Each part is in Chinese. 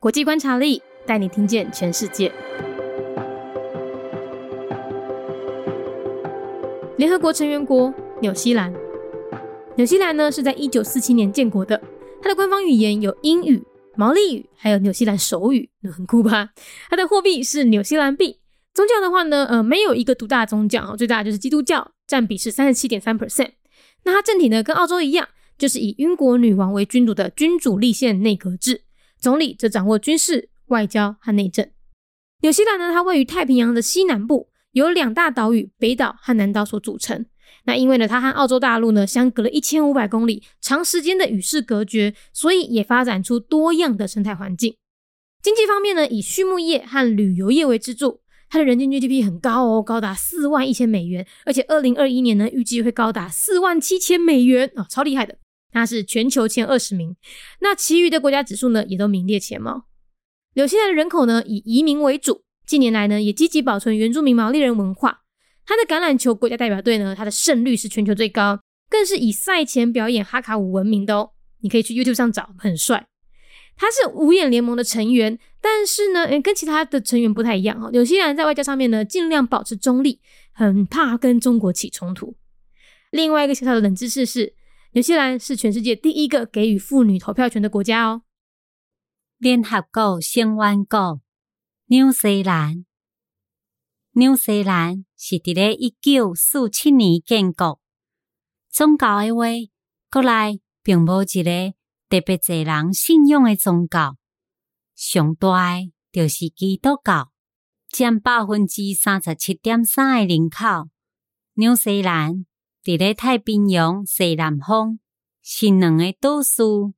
国际观察力带你听见全世界。联合国成员国纽西兰，纽西兰呢是在一九四七年建国的，它的官方语言有英语、毛利语，还有纽西兰手语，很酷吧？它的货币是纽西兰币。宗教的话呢，呃，没有一个独大宗教，最大就是基督教，占比是三十七点三 percent。那它政体呢，跟澳洲一样，就是以英国女王为君主的君主立宪内阁制，总理则掌握军事、外交和内政。纽西兰呢，它位于太平洋的西南部，由两大岛屿北岛和南岛所组成。那因为呢，它和澳洲大陆呢相隔了一千五百公里，长时间的与世隔绝，所以也发展出多样的生态环境。经济方面呢，以畜牧业和旅游业为支柱。它的人均 GDP 很高哦，高达四万一千美元，而且二零二一年呢，预计会高达四万七千美元啊，超厉害的！它是全球前二十名，那其余的国家指数呢，也都名列前茅。纽西兰的人口呢，以移民为主，近年来呢，也积极保存原住民毛利人文化。它的橄榄球国家代表队呢，它的胜率是全球最高，更是以赛前表演哈卡舞闻名的哦。你可以去 YouTube 上找，很帅。他是五眼联盟的成员，但是呢，跟其他的成员不太一样哦。纽西兰在外交上面呢，尽量保持中立，很怕跟中国起冲突。另外一个小小的冷知识是，纽西兰是全世界第一个给予妇女投票权的国家哦。联合国成员国纽西兰，纽西兰是伫咧一九四七年建国。宗教的话，国内并无一个。特别侪人信仰的宗教，上大诶就是基督教，占百分之三十七点三诶人口。纽西兰伫咧太平洋西南方，是两个岛屿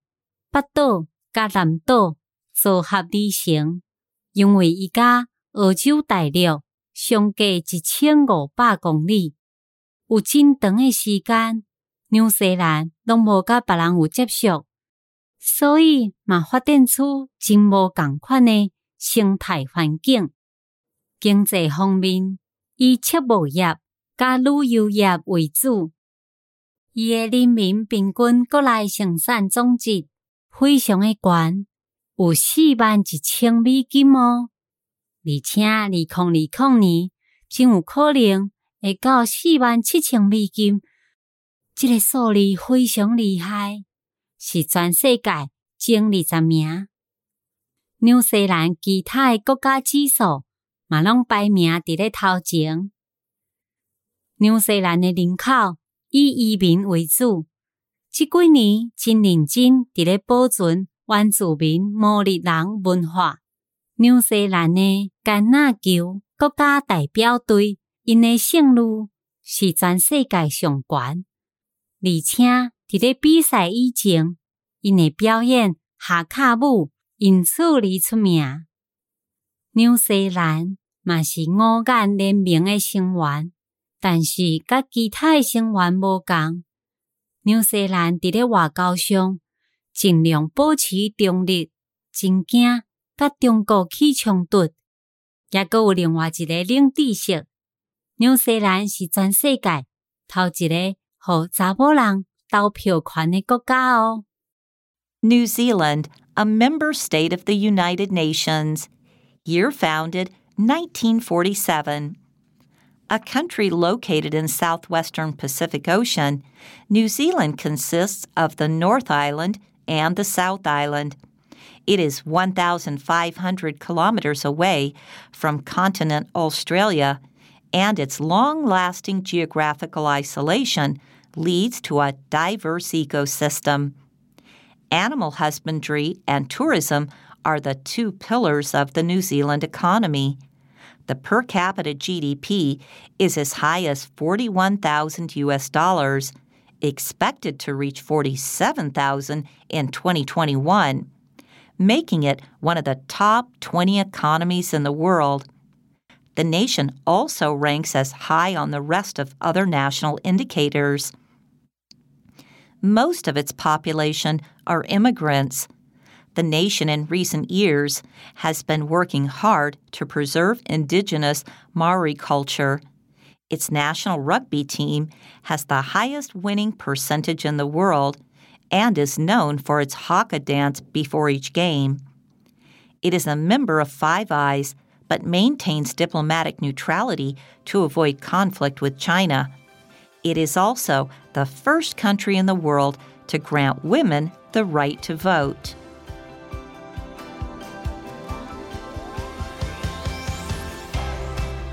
北岛甲南岛组合而成。因为伊甲澳洲大陆相隔一千五百公里，有真长诶时间，纽西兰拢无甲别人有接触。所以嘛，发展出真无共款诶生态环境。经济方面，以畜牧业甲旅游业为主。伊诶人民平均国内生产总值非常诶悬，有四万一千美金哦。而且二零二零年真有可能会到四万七千美金，这个数字非常厉害。是全世界前二十名，纽西兰其他诶国家指数嘛拢排名伫咧头前。纽西兰的人口以移民为主，这几年真认真伫咧保存原住民毛利人文化。纽西兰的橄榄球国家代表队因的胜率是全世界上悬，而且。伫咧比赛以前，因会表演下卡舞，因此而出名。纽西兰嘛是五眼联盟诶成员，但是甲其他诶成员无共。纽西兰伫咧外交上尽量保持中立，真惊甲中国起冲突。也阁有另外一个冷知识：纽西兰是全世界头一个互查某人讨票款的国家哦。New Zealand, a member state of the United Nations. Year founded 1947. A country located in southwestern Pacific Ocean, New Zealand consists of the North Island and the South Island. It is 1,500 kilometers away from continent Australia, and its long lasting geographical isolation leads to a diverse ecosystem. Animal husbandry and tourism are the two pillars of the New Zealand economy. The per capita GDP is as high as 41,000 US dollars, expected to reach 47,000 in 2021, making it one of the top 20 economies in the world. The nation also ranks as high on the rest of other national indicators most of its population are immigrants. The nation in recent years has been working hard to preserve indigenous Maori culture. Its national rugby team has the highest winning percentage in the world and is known for its haka dance before each game. It is a member of Five Eyes, but maintains diplomatic neutrality to avoid conflict with China. It is also the first country in the world to grant women the right to vote.